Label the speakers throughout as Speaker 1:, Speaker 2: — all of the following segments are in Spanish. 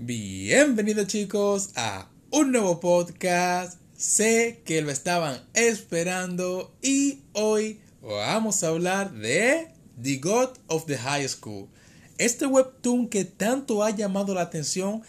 Speaker 1: Bienvenidos chicos a un nuevo podcast. Sé que lo estaban esperando y hoy vamos a hablar de The God of the High School. Este webtoon que tanto ha llamado la atención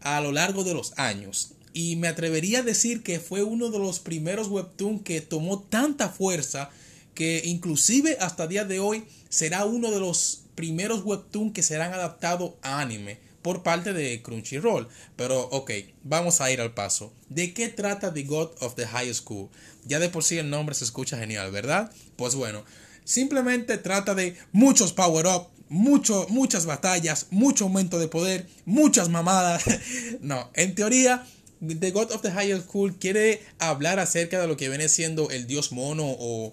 Speaker 1: a lo largo de los años. Y me atrevería a decir que fue uno de los primeros webtoon que tomó tanta fuerza que inclusive hasta día de hoy será uno de los primeros webtoon que serán adaptados a anime por parte de Crunchyroll. Pero ok, vamos a ir al paso. ¿De qué trata The God of the High School? Ya de por sí el nombre se escucha genial, ¿verdad? Pues bueno, simplemente trata de muchos power-up, mucho, muchas batallas, mucho aumento de poder, muchas mamadas. no, en teoría... The God of the High School quiere hablar acerca de lo que viene siendo el dios mono o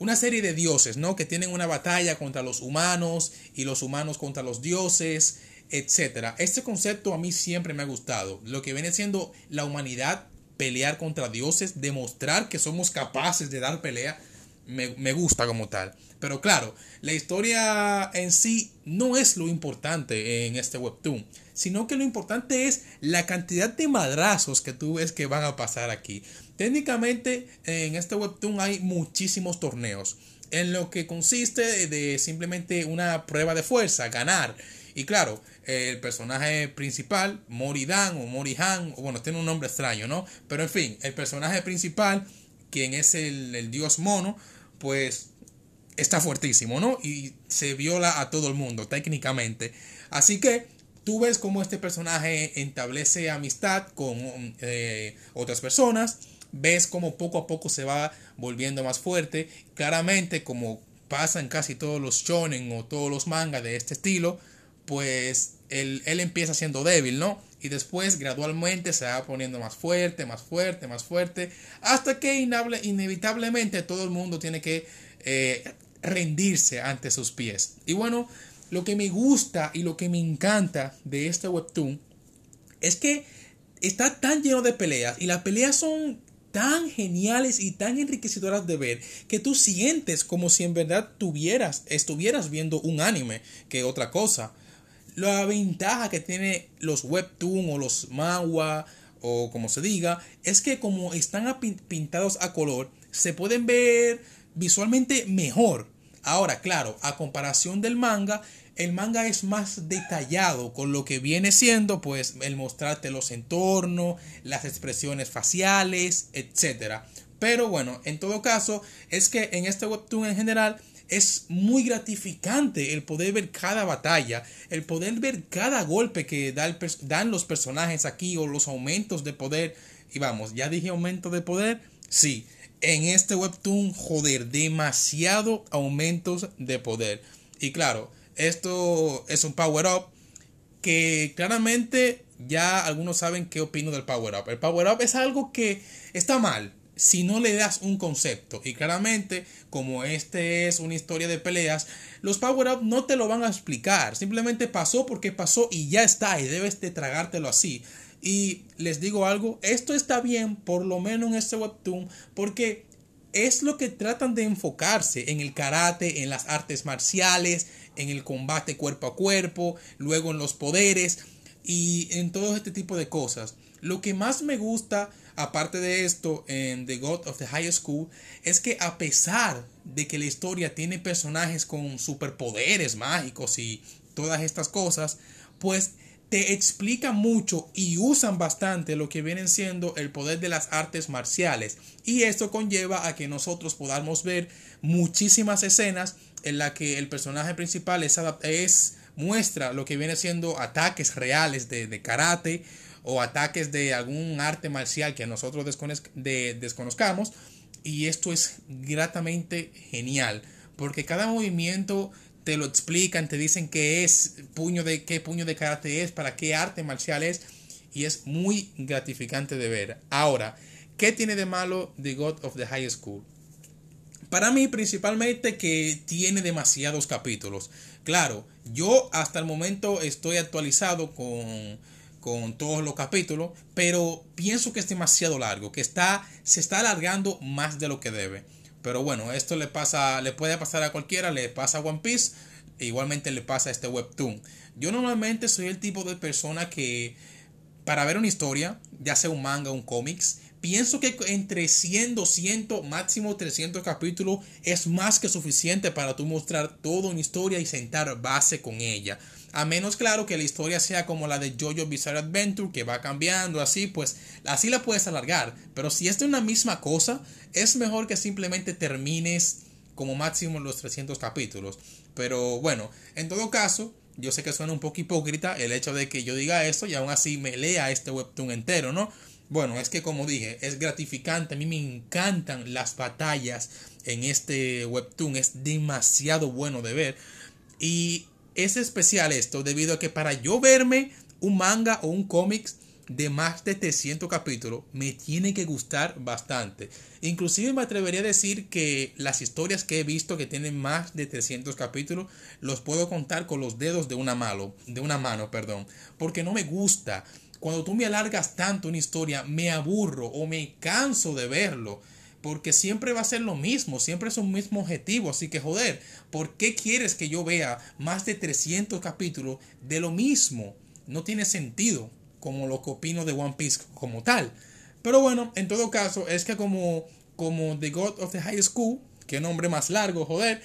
Speaker 1: una serie de dioses, ¿no? Que tienen una batalla contra los humanos y los humanos contra los dioses etcétera. Este concepto a mí siempre me ha gustado. Lo que viene siendo la humanidad pelear contra dioses, demostrar que somos capaces de dar pelea, me, gusta como tal. Pero claro, la historia en sí no es lo importante en este webtoon, sino que lo importante es la cantidad de madrazos que tú ves que van a pasar aquí. Técnicamente en este webtoon hay muchísimos torneos, en lo que consiste de simplemente una prueba de fuerza, ganar. Y claro, el personaje principal, Moridan o Morihan, bueno, tiene un nombre extraño, ¿no? Pero en fin, el personaje principal, quien es el, dios mono, pues está fuertísimo, ¿no? Y se viola a todo el mundo, técnicamente. Así que tú ves cómo este personaje establece amistad con eh, otras personas, ves cómo poco a poco se va volviendo más fuerte. Claramente, como pasa en casi todos los shonen o todos los mangas de este estilo, pues él, empieza siendo débil, ¿no? Y después gradualmente se va poniendo más fuerte, más fuerte, más fuerte, hasta que inevitablemente todo el mundo tiene que eh, rendirse ante sus pies. Y bueno, lo que me gusta y lo que me encanta de este webtoon es que está tan lleno de peleas y las peleas son tan geniales y tan enriquecedoras de ver que tú sientes como si en verdad tuvieras, estuvieras viendo un anime que otra cosa. La ventaja que tiene los webtoon o los manhwa o como se diga es que como están pintados a color se pueden ver visualmente mejor. Ahora, claro, a comparación del manga, el manga es más detallado con lo que viene siendo pues el mostrarte los entornos, las expresiones faciales, etc. Pero bueno, en todo caso, es que en este webtoon en general es muy gratificante el poder ver cada batalla, el poder ver cada golpe que dan los personajes aquí o los aumentos de poder. Y vamos, ya dije aumento de poder. Sí, en este webtoon, joder, demasiado aumentos de poder. Y claro, esto es un power up que claramente ya algunos saben qué opino del power up. El power up es algo que está mal si no le das un concepto. Y claramente, como este es una historia de peleas, los power-up no te lo van a explicar. Simplemente pasó porque pasó y ya está. Y debes de tragártelo así. Y les digo algo, esto está bien, por lo menos en este webtoon, porque es lo que tratan de enfocarse en el karate, en las artes marciales, en el combate cuerpo a cuerpo, luego en los poderes y en todo este tipo de cosas. Lo que más me gusta aparte de esto, en The God of the High School, es que a pesar de que la historia tiene personajes con superpoderes mágicos y todas estas cosas, pues te explica mucho y usan bastante lo que vienen siendo el poder de las artes marciales. Y esto conlleva a que nosotros podamos ver muchísimas escenas en las que el personaje principal es, es muestra lo que viene siendo ataques reales de, de karate o ataques de algún arte marcial que nosotros desconozcamos. Y esto es gratamente genial, porque cada movimiento te lo explican, te dicen qué es puño de qué puño de karate es, para qué arte marcial es y es muy gratificante de ver. Ahora, ¿qué tiene de malo The God of the High School? Para mí principalmente que tiene demasiados capítulos. Claro, yo hasta el momento estoy actualizado con con todos los capítulos, pero pienso que es demasiado largo, que está, se está alargando más de lo que debe. Pero bueno, esto le pasa, le puede pasar a cualquiera, le pasa a One Piece, e igualmente le pasa a este webtoon. Yo normalmente soy el tipo de persona que para ver una historia, ya sea un manga un cómics, pienso que entre 100, 200, máximo 300 capítulos es más que suficiente para tú mostrar toda una historia y sentar base con ella. A menos claro que la historia sea como la de Jojo Bizarre Adventure, que va cambiando así, pues así la puedes alargar. Pero si es de una misma cosa, es mejor que simplemente termines como máximo los 300 capítulos. Pero bueno, en todo caso, yo sé que suena un poco hipócrita el hecho de que yo diga esto y aún así me lea este webtoon entero, ¿no? Bueno, es que como dije, es gratificante, a mí me encantan las batallas en este webtoon, es demasiado bueno de ver. Y es especial esto debido a que para yo verme un manga o un cómics de más de 300 capítulos me tiene que gustar bastante. Inclusive me atrevería a decir que las historias que he visto que tienen más de 300 capítulos los puedo contar con los dedos de una mano, de una mano, perdón, porque no me gusta. Cuando tú me alargas tanto una historia, me aburro o me canso de verlo. Porque siempre va a ser lo mismo, siempre es un mismo objetivo. Así que joder, ¿por qué quieres que yo vea más de 300 capítulos de lo mismo? No tiene sentido como lo que opino de One Piece como tal. Pero bueno, en todo caso, es que como, como The God of the High School, que nombre más largo, joder,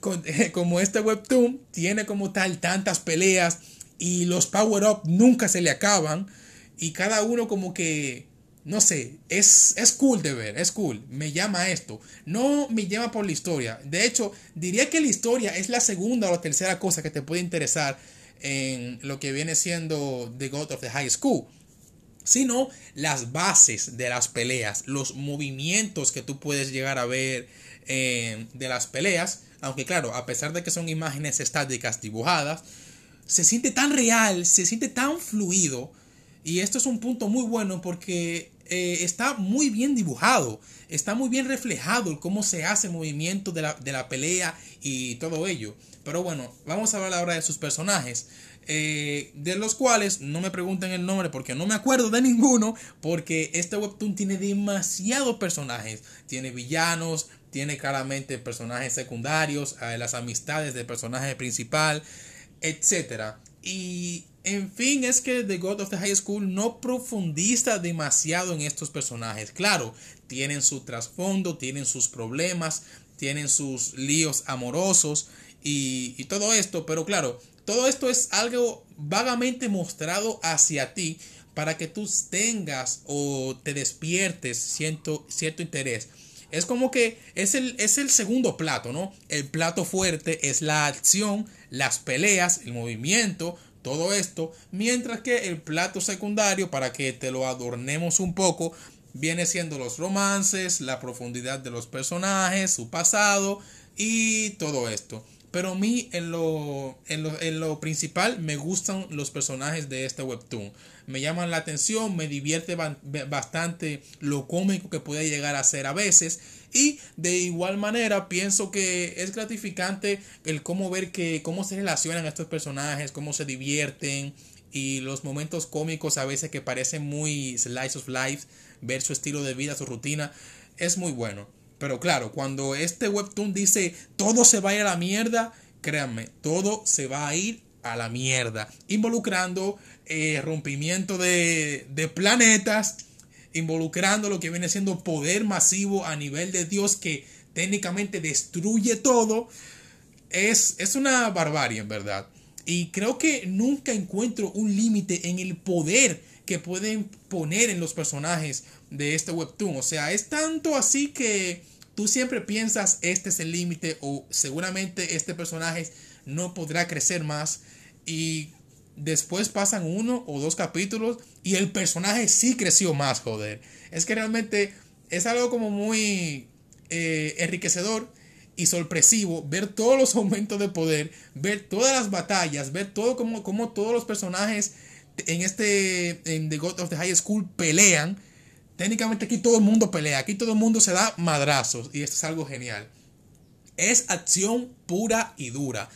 Speaker 1: como este webtoon tiene como tal tantas peleas y los power-up nunca se le acaban y cada uno como que no sé, es, es cool de ver, es cool, me llama esto. No me llama por la historia. De hecho, diría que la historia es la segunda o la tercera cosa que te puede interesar en lo que viene siendo The God of the High School, sino las bases de las peleas, los movimientos que tú puedes llegar a ver eh, de las peleas, aunque claro, a pesar de que son imágenes estáticas dibujadas, se siente tan real, se siente tan fluido, y esto es un punto muy bueno porque eh, está muy bien dibujado, está muy bien reflejado cómo se hace el movimiento de la, de la pelea y todo ello. Pero bueno, vamos a hablar ahora de sus personajes. Eh, de los cuales no me pregunten el nombre porque no me acuerdo de ninguno, porque este webtoon tiene demasiados personajes, tiene villanos, tiene claramente personajes secundarios, eh, las amistades del personaje principal, etc. Y en fin, es que The God of the High School no profundiza demasiado en estos personajes. Claro, tienen su trasfondo, tienen sus problemas, tienen sus líos amorosos y, todo esto, pero claro, todo esto es algo vagamente mostrado hacia ti para que tú tengas o te despiertes cierto, cierto interés. Es como que es el, es el segundo plato, ¿no? El plato fuerte es la acción, las peleas, el movimiento, todo esto, mientras que el plato secundario, para que te lo adornemos un poco, viene siendo los romances, la profundidad de los personajes, su pasado y todo esto. Pero a mí en lo, en lo, principal me gustan los personajes de este webtoon. Me llaman la atención, me divierte bastante lo cómico que puede llegar a ser a veces. Y de igual manera pienso que es gratificante el cómo ver que cómo se relacionan estos personajes, cómo se divierten y los momentos cómicos a veces que parecen muy slice of life, ver su estilo de vida, su rutina, es muy bueno. Pero claro, cuando este webtoon dice todo se va a ir a la mierda, créanme, todo se va a ir a la mierda. Involucrando eh, rompimiento de, de planetas, involucrando lo que viene siendo poder masivo a nivel de Dios que técnicamente destruye todo. Es, es una barbarie, en verdad. Y creo que nunca encuentro un límite en el poder que pueden poner en los personajes de este webtoon. O sea, es tanto así que tú siempre piensas este es el límite o seguramente este personaje no podrá crecer más y después pasan uno o dos capítulos y el personaje sí creció más, joder. Es que realmente es algo como muy eh, enriquecedor y sorpresivo ver todos los aumentos de poder, ver todas las batallas, ver todo como, como todos los personajes en este, en The God of the High School pelean. Técnicamente aquí todo el mundo pelea, aquí todo el mundo se da madrazos y esto es algo genial. Es acción pura y dura.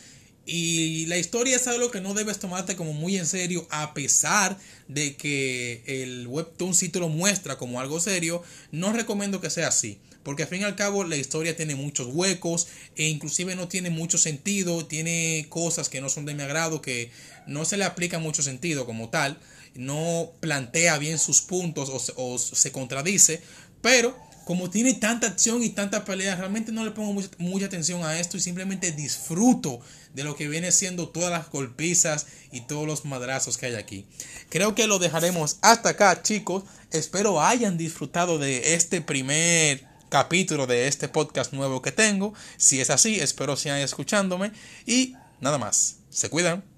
Speaker 1: Y la historia es algo que no debes tomarte como muy en serio, a pesar de que el webtoon sí te lo muestra como algo serio. No recomiendo que sea así, porque al fin y al cabo la historia tiene muchos huecos e inclusive no tiene mucho sentido, tiene cosas que no son de mi agrado, que no se le aplica mucho sentido como tal, no plantea bien sus puntos o, se contradice, pero como tiene tanta acción y tanta pelea, realmente no le pongo mucha, atención a esto y simplemente disfruto de lo que viene siendo todas las golpizas y todos los madrazos que hay aquí. Creo que lo dejaremos hasta acá, chicos. Espero hayan disfrutado de este primer capítulo de este podcast nuevo que tengo. Si es así, espero sigan escuchándome y nada más. Se cuidan.